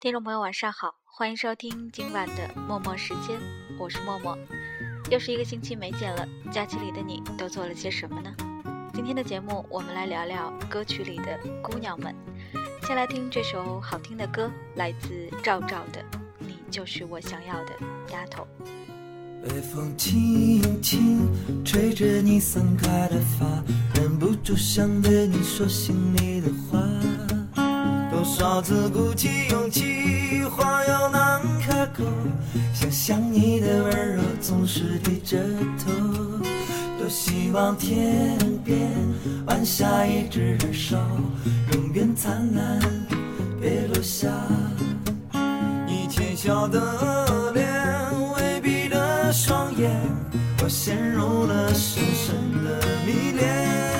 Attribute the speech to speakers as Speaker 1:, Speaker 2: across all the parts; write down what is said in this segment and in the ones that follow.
Speaker 1: 听众朋友，晚上好，欢迎收听今晚的默默时间，我是默默。又是一个星期没见了，假期里的你都做了些什么呢？今天的节目，我们来聊聊歌曲里的姑娘们。先来听这首好听的歌，来自赵赵的《你就是我想要的丫头》。
Speaker 2: 微风轻轻吹着你散开的发，忍不住想对你说心里的话。多少次鼓起勇气，话又难开口，想想你的温柔总是低着头。多希望天边晚霞一直燃烧，永远灿烂，别落下。你浅笑的脸，微闭的双眼，我陷入了深深的迷恋。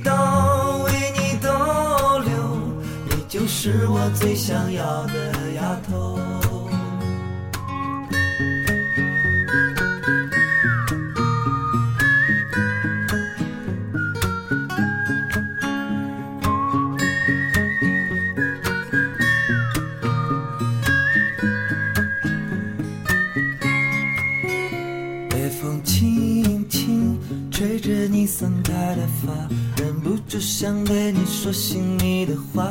Speaker 2: 祷是我最想要的丫头。微风轻轻吹着你散开的发，忍不住想对你说心里的话。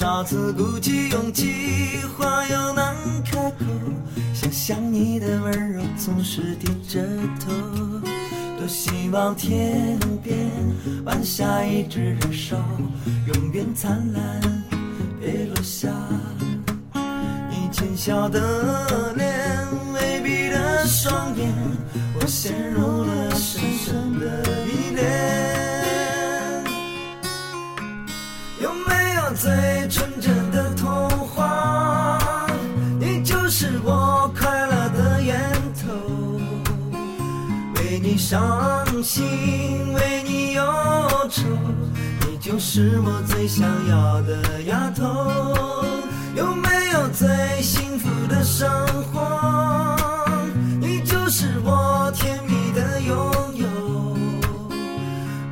Speaker 2: 多少次鼓起勇气，话又难开口，想想你的温柔总是低着头。多希望天边晚霞一直燃烧，永远灿烂，别落下。你浅笑的脸，微闭的双眼，我陷入了深你伤心，为你忧愁，你就是我最想要的丫头。有没有最幸福的生活？你就是我甜蜜的拥有。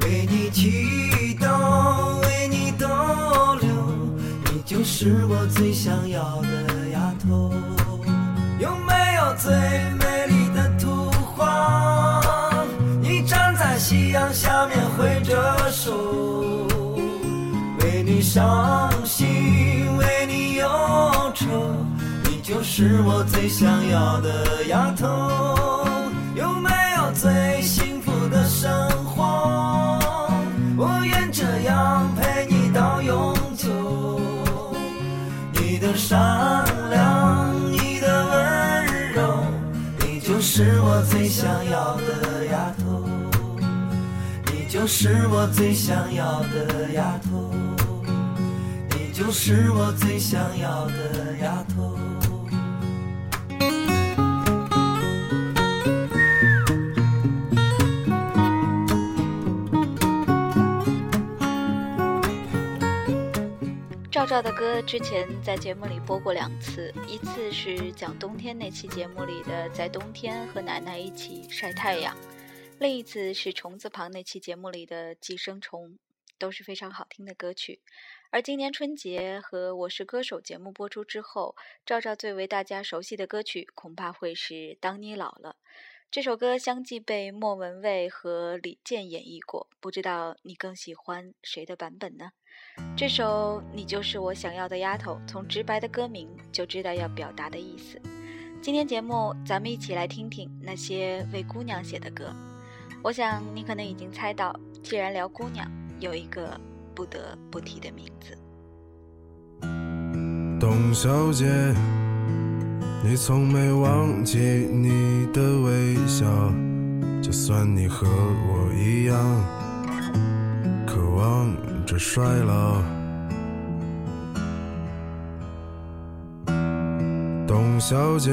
Speaker 2: 为你祈祷，为你逗留，你就是我最想要的丫头。有没有最美夕阳下面挥着手，为你伤心，为你忧愁，你就是我最想要的丫头。有没有最幸福的生活？我愿这样陪你到永久。你的善良，你的温柔，你就是我最想要的丫头。就是我最想要的丫头。你就是我最想要的丫头。
Speaker 1: 赵赵的歌之前在节目里播过两次，一次是讲冬天那期节目里的在冬天和奶奶一起晒太阳，另一次是虫字旁那期节目里的寄生虫，都是非常好听的歌曲。而今年春节和我是歌手节目播出之后，赵赵最为大家熟悉的歌曲恐怕会是《当你老了》。这首歌相继被莫文蔚和李健演绎过，不知道你更喜欢谁的版本呢？这首《你就是我想要的丫头》，从直白的歌名就知道要表达的意思。今天节目咱们一起来听听那些为姑娘写的歌。我想你可能已经猜到，既然聊姑娘，有一个不得不提的名字。
Speaker 3: 董小姐，你从没忘记你的微笑，就算你和我一样，渴望着衰老。董小姐，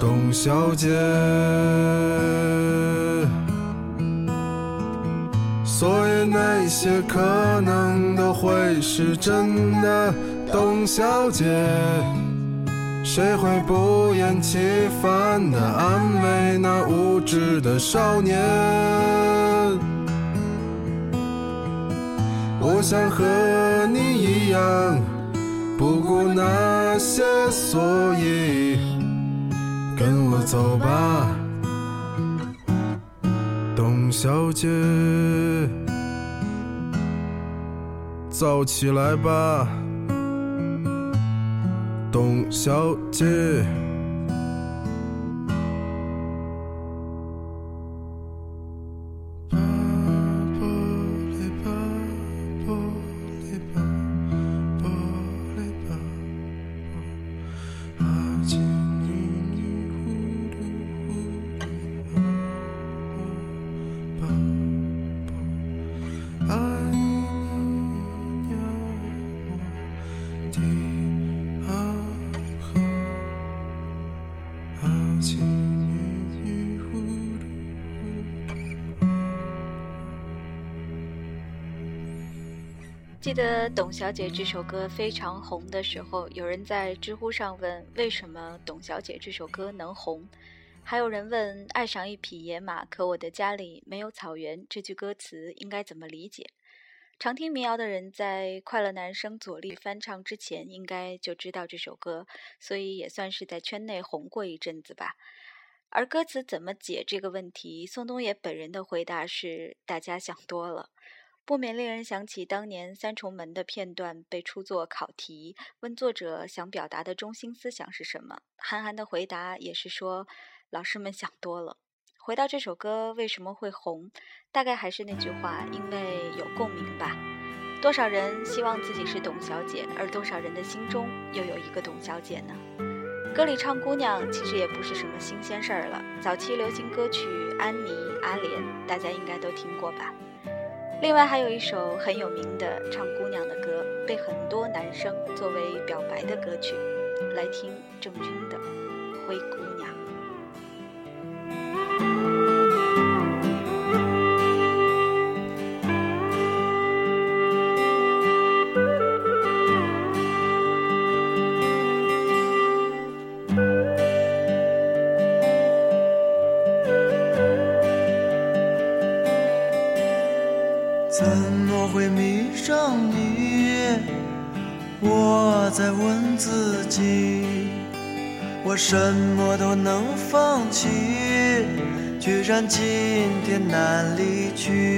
Speaker 3: 董小姐。所以那些可能都会是真的，董小姐。谁会不厌其烦地安慰那无知的少年？我想和你一样，不顾那些所以，跟我走吧，董小姐，走起来吧，董小姐。
Speaker 1: 记得《董小姐》这首歌非常红的时候，有人在知乎上问为什么《董小姐》这首歌能红，还有人问爱上一匹野马，可我的家里没有草原这句歌词应该怎么理解？常听民谣的人在快乐男声左立翻唱之前，应该就知道这首歌，所以也算是在圈内红过一阵子吧。而歌词怎么解这个问题，宋冬野本人的回答是：大家想多了。不免令人想起当年《三重门》的片段被出作考题，问作者想表达的中心思想是什么。韩寒的回答也是说，老师们想多了。回到这首歌为什么会红，大概还是那句话，因为有共鸣吧。多少人希望自己是董小姐，而多少人的心中又有一个董小姐呢？歌里唱姑娘，其实也不是什么新鲜事儿了。早期流行歌曲《安妮》《阿莲》，大家应该都听过吧？另外还有一首很有名的唱姑娘的歌，被很多男生作为表白的歌曲，来听郑钧的《灰姑娘》。
Speaker 2: 什么都能放弃，居然今天难离去。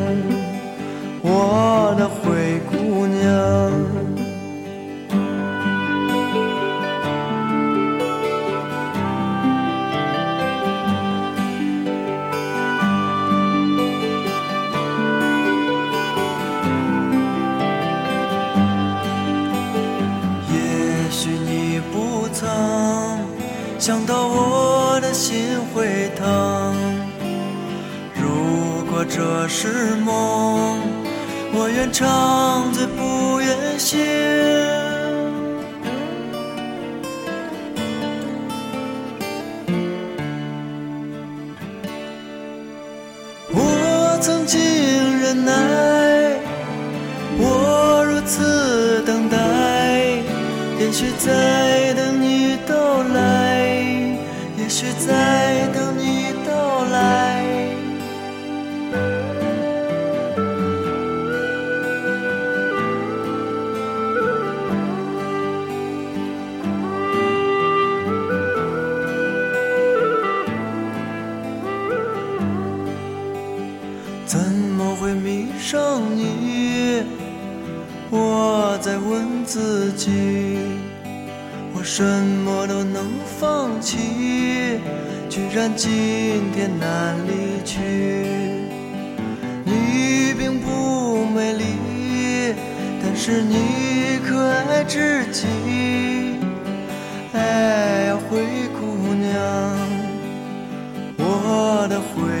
Speaker 2: 这是梦，我愿长醉不愿醒。我曾经忍耐，我如此等待，也许在等你到来，也许在等你自己，我什么都能放弃，居然今天难离去。你并不美丽，但是你可爱至极。哎呀，灰姑娘，我的灰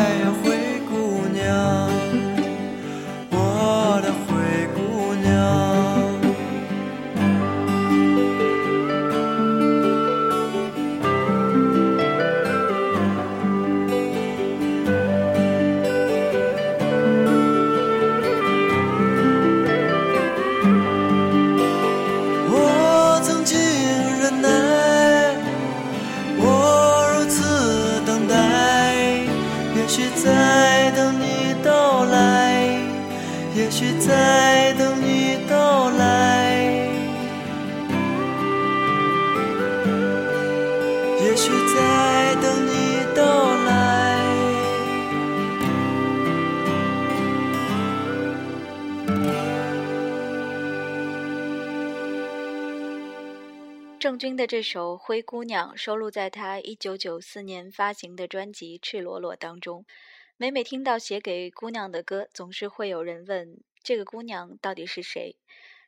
Speaker 1: 郑钧的这首《灰姑娘》收录在他1994年发行的专辑《赤裸裸》当中。每每听到写给姑娘的歌，总是会有人问：这个姑娘到底是谁？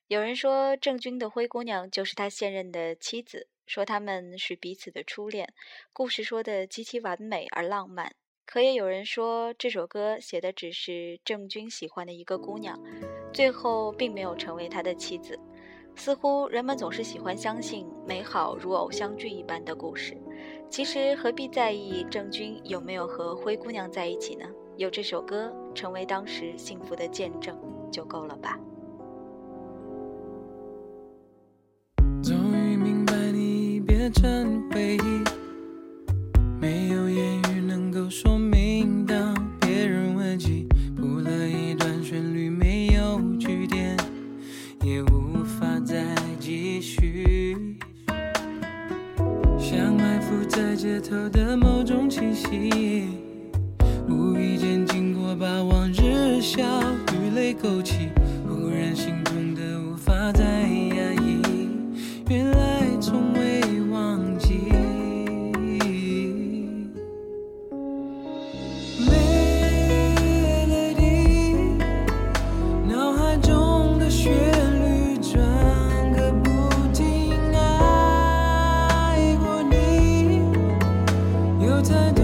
Speaker 1: 有人说郑钧的灰姑娘就是他现任的妻子，说他们是彼此的初恋，故事说的极其完美而浪漫。可也有人说这首歌写的只是郑钧喜欢的一个姑娘，最后并没有成为他的妻子。似乎人们总是喜欢相信美好如偶像剧一般的故事。其实何必在意郑钧有没有和灰姑娘在一起呢？有这首歌成为当时幸福的见证就够了吧。
Speaker 4: 终于明白你变成回忆，没有言语能够说在街头的某种气息，无意间经过，把往日笑与泪勾起，忽然心痛的无法再压抑。原来有太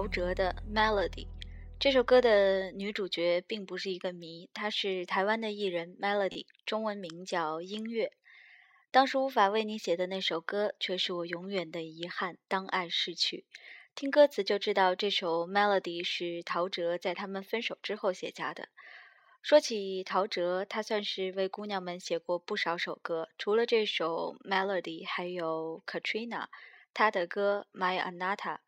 Speaker 1: 陶喆的《Melody》这首歌的女主角并不是一个谜，她是台湾的艺人 Melody，中文名叫音乐。当时无法为你写的那首歌，却是我永远的遗憾。当爱逝去，听歌词就知道这首 melody 是陶喆在他们分手之后写下的。说起陶喆，他算是为姑娘们写过不少首歌，除了这首 melody，还有 Katrina，他的歌 My Anata。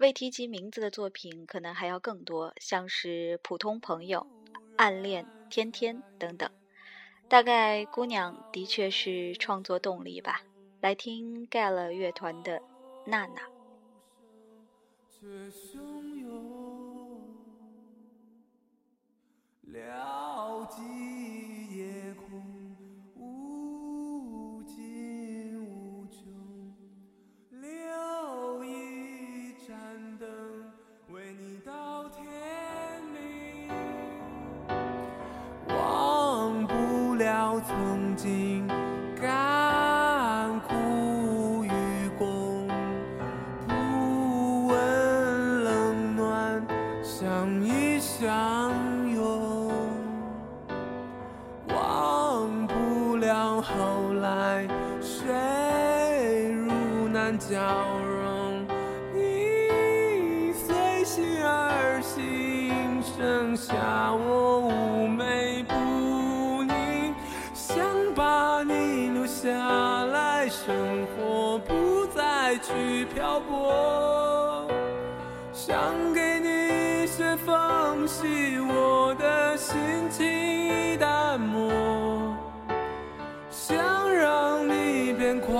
Speaker 1: 未提及名字的作品可能还要更多，像是普通朋友、暗恋、天天等等。大概姑娘的确是创作动力吧。来听盖了乐团的《娜娜》。
Speaker 4: 了极曾经起，我的心情已淡漠。想让你变快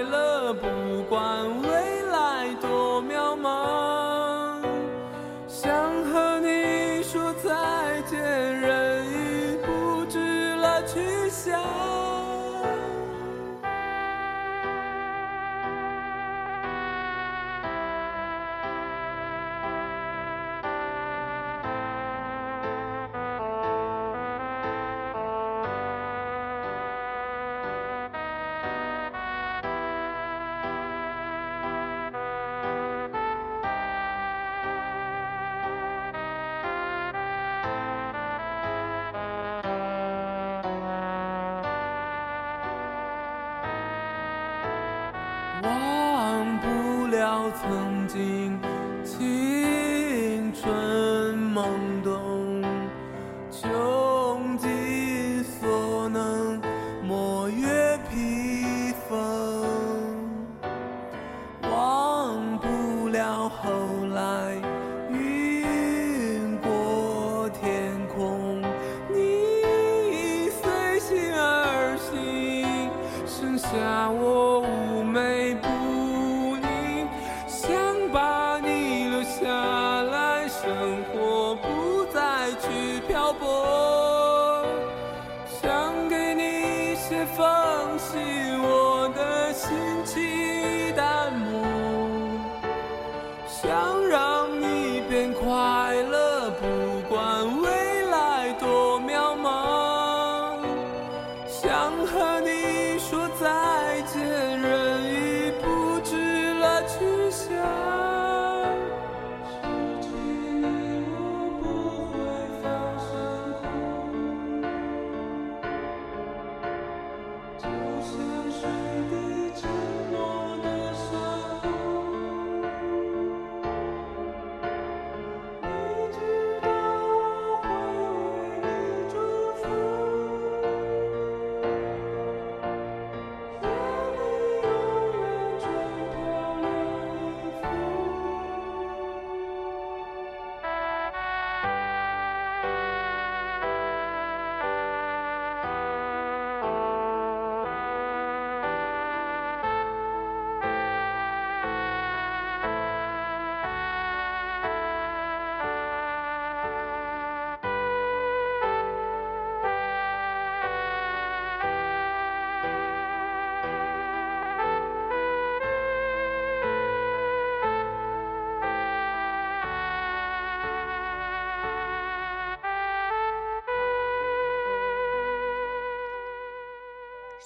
Speaker 4: 乐，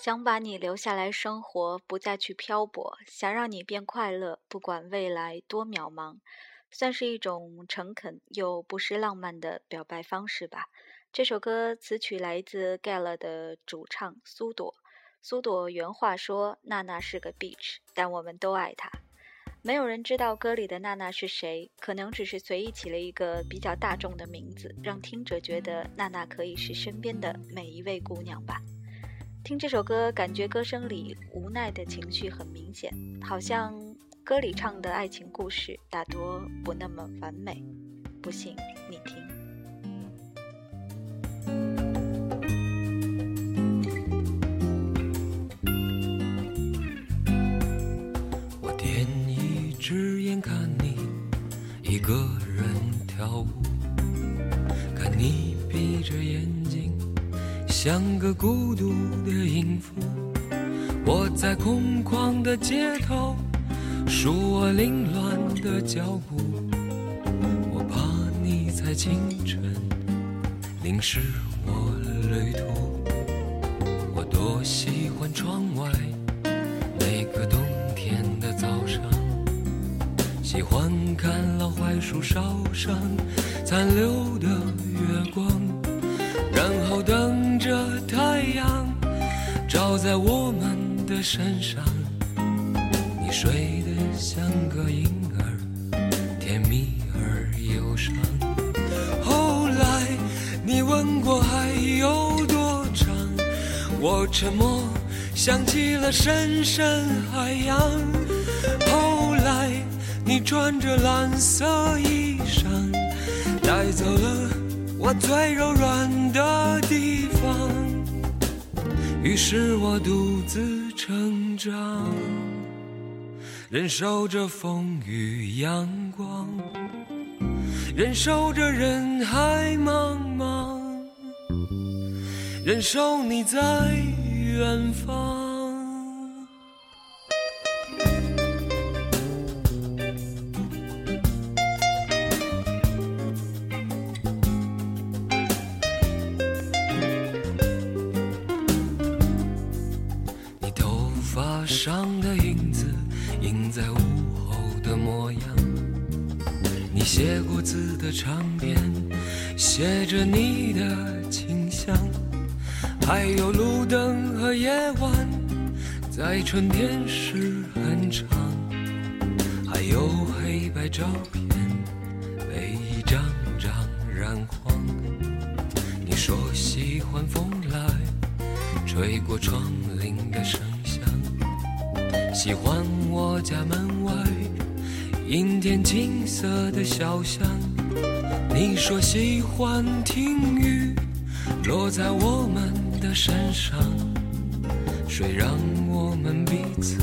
Speaker 4: 想
Speaker 1: 把你留下来生活，不再去漂泊；想让你变快乐，不管未来多渺茫，算是一种诚恳又不失浪漫的表白方式吧。这首歌词曲来自 Gala 的主唱苏朵，苏朵原话说：“娜娜是个 bitch，但我们都爱她。”没有人知道歌里的娜娜是谁，可能只是随意起了一个比较大众的名字，让听者觉得娜娜可以是身边的每一位姑娘吧。听这首歌，感觉歌声里无奈的情绪很明显，好像歌里唱的爱情故事大多不那么完美。不信你听。
Speaker 4: 我点一只眼看你一个人跳舞，看你闭着眼睛，像个孤独的音符。我在空旷的街头数我凌乱的脚步，我怕你在清晨淋湿我旅途。我多喜欢窗外。那个冬天的早上，喜欢看老槐树梢上残留的月光，着太阳照在我们的身上。你睡得像个婴儿，甜蜜而忧伤。后来你问过还有多长，我沉默。想起了深深海洋。后来你穿着蓝色衣裳，带走了我最柔软的地方。于是我独自成长，忍受着风雨阳光，忍受着人海茫茫，忍受你在。远方。春天是很长。还有黑白照片，被一张张染黄。你说喜欢风来吹过窗棂的声响，喜欢我家门外阴天金色的小巷。你说喜欢听雨落在我们。的身上，谁让我们彼此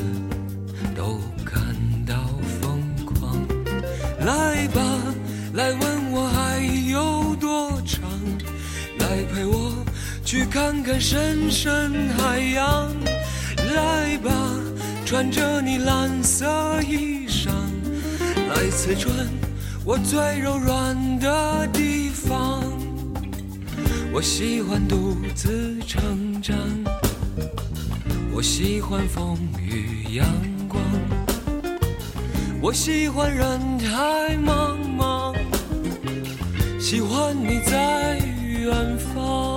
Speaker 4: 都感到疯狂。来吧，来问我还有多长，来陪我去看看深深海洋。来吧，穿着你蓝色衣裳，来刺穿我最柔软的地方。我喜欢独自成长，我喜欢风雨阳光，我喜欢人海茫茫，喜欢你在远方。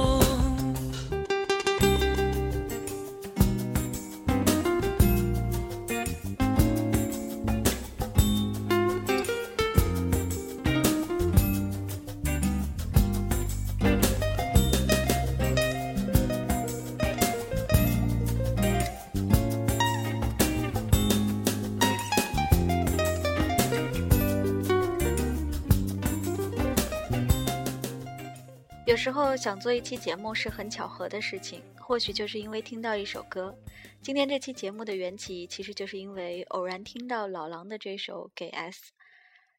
Speaker 1: 后想做一期节目是很巧合的事情，或许就是因为听到一首歌。今天这期节目的缘起，其实就是因为偶然听到老狼的这首《给 S》。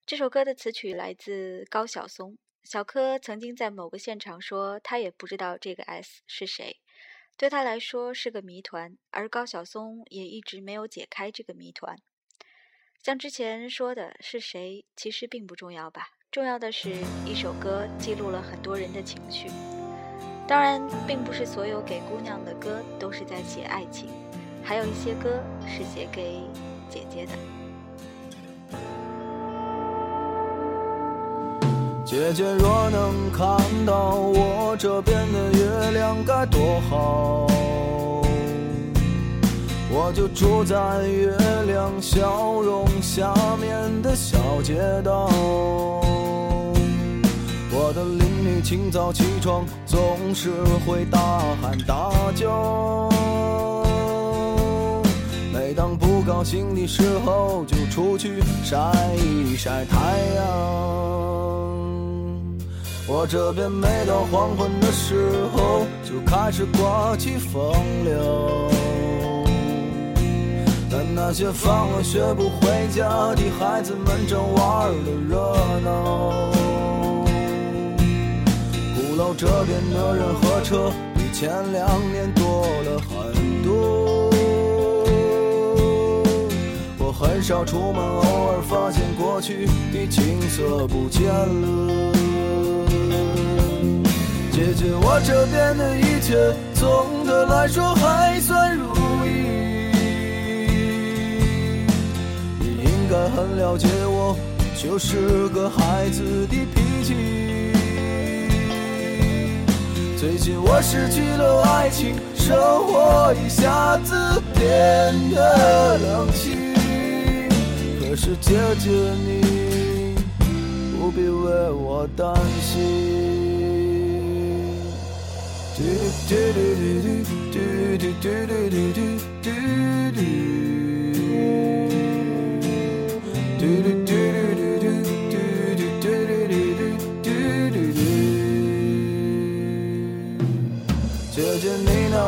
Speaker 1: 这首歌的词曲来自高晓松。小柯曾经在某个现场说，他也不知道这个 S 是谁，对他来说是个谜团。而高晓松也一直没有解开这个谜团。像之前说的是谁，其实并不重要吧。重要的是一首歌记录了很多人的情绪，当然，并不是所有给姑娘的歌都是在写爱情，还有一些歌是写给姐姐的。
Speaker 2: 姐姐若能看到我这边的月亮该多好，
Speaker 5: 我就住在月亮笑容下面的小街道。我的邻居清早起床总是会大喊大叫，每当不高兴的时候就出去晒一晒太阳。我这边每到黄昏的时候就开始刮起风流，那些放了学不回家的孩子们正玩的热闹。鼓楼这边的人和车比前两年多了很多。我很少出门，偶尔发现过去的景色不见了。姐姐，我这边的一切总的来说还算该很了解我，就是个孩子的脾气。最近我失去了爱情，生活一下子变得冷清。可是姐姐你不必为我担心。嘟嘟嘟嘟嘟嘟嘟嘟嘟嘟嘟嘟。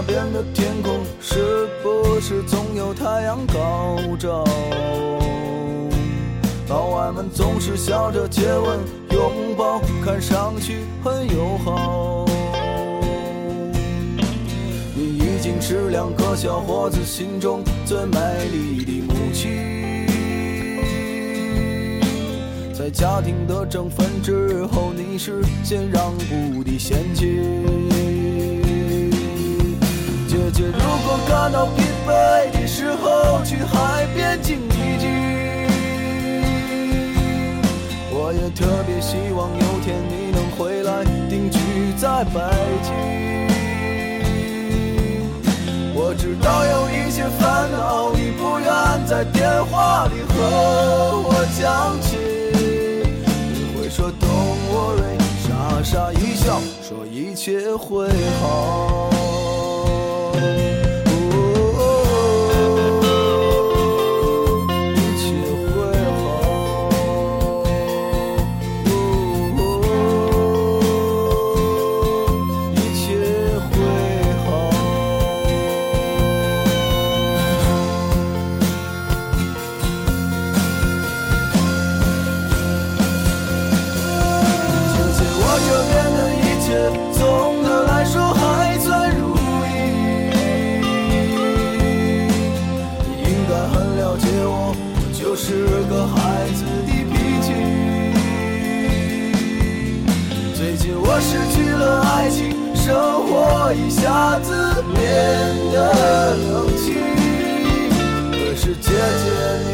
Speaker 5: 那边的天空是不是总有太阳高照？老外们总是笑着接吻、拥抱，看上去很友好。你已经是两个小伙子心中最美丽的母亲，在家庭的争分之后，你是先让步的先妻。如果感到疲惫的时候，去海边静一静。我也特别希望有天你能回来定居在北京。我知道有一些烦恼，你不愿在电话里和我讲起。你会说 Don't worry，傻傻一笑，说一切会好。是个孩子的脾气。最近我失去了爱情，生活一下子变得冷清。可是姐姐你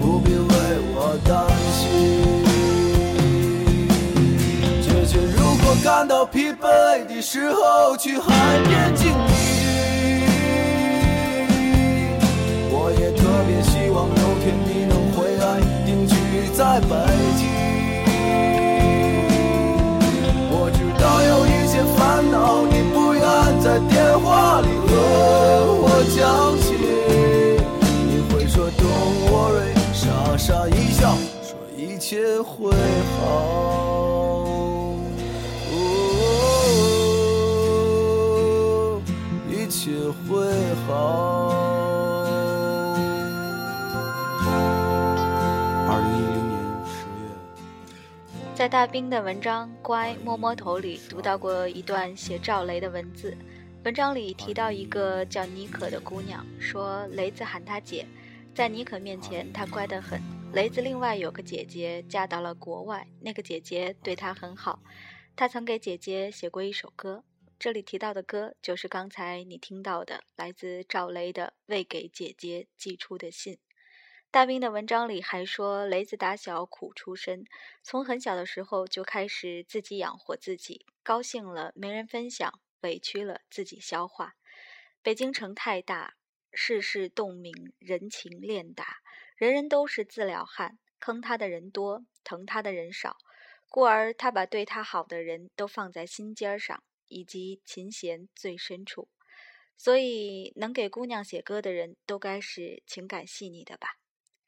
Speaker 5: 不必为我担心。姐姐，如果感到疲惫的时候，去海边静一静天你能回来定居在北京。我知道有一些烦恼，你不愿在电话里和我讲起。你会说 Don't worry，傻傻一笑，说一切会好。哦，一切会好。
Speaker 1: 在大兵的文章《乖摸摸头》里读到过一段写赵雷的文字。文章里提到一个叫妮可的姑娘，说雷子喊她姐，在妮可面前她乖得很。雷子另外有个姐姐嫁到了国外，那个姐姐对她很好，他曾给姐姐写过一首歌。这里提到的歌就是刚才你听到的，来自赵雷的《为给姐姐寄出的信》。大兵的文章里还说，雷子打小苦出身，从很小的时候就开始自己养活自己，高兴了没人分享，委屈了自己消化。北京城太大，世事洞明，人情练达，人人都是自了汉，坑他的人多，疼他的人少，故而他把对他好的人都放在心尖上，以及琴弦最深处。所以，能给姑娘写歌的人都该是情感细腻的吧？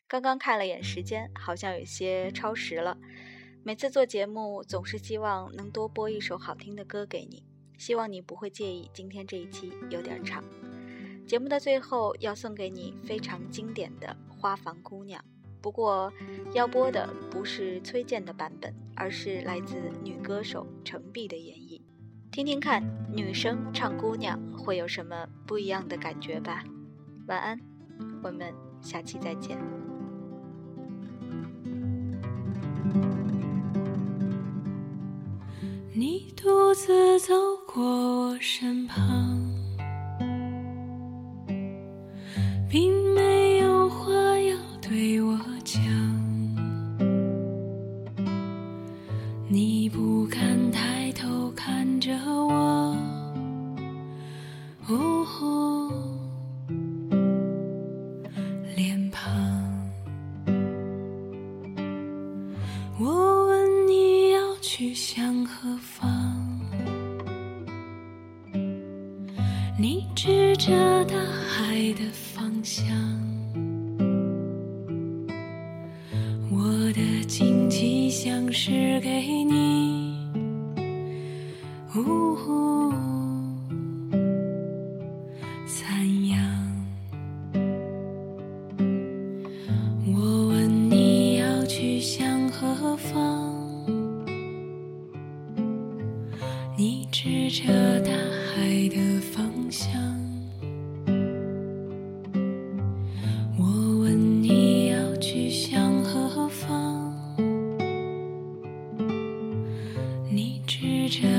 Speaker 1: 刚刚看了眼时间，好像有些超时了。每次做节目，总是希望能多播一首好听的歌给你，希望你不会介意今天这一期有点长。节目的最后要送给你非常经典的《花房姑娘》，不过要播的不是崔健的版本，而是来自女歌手程璧的演绎。听听看，女生唱姑娘会有什么不一样的感觉吧。晚安，我们下期再见。
Speaker 6: 独自走过我身旁，指着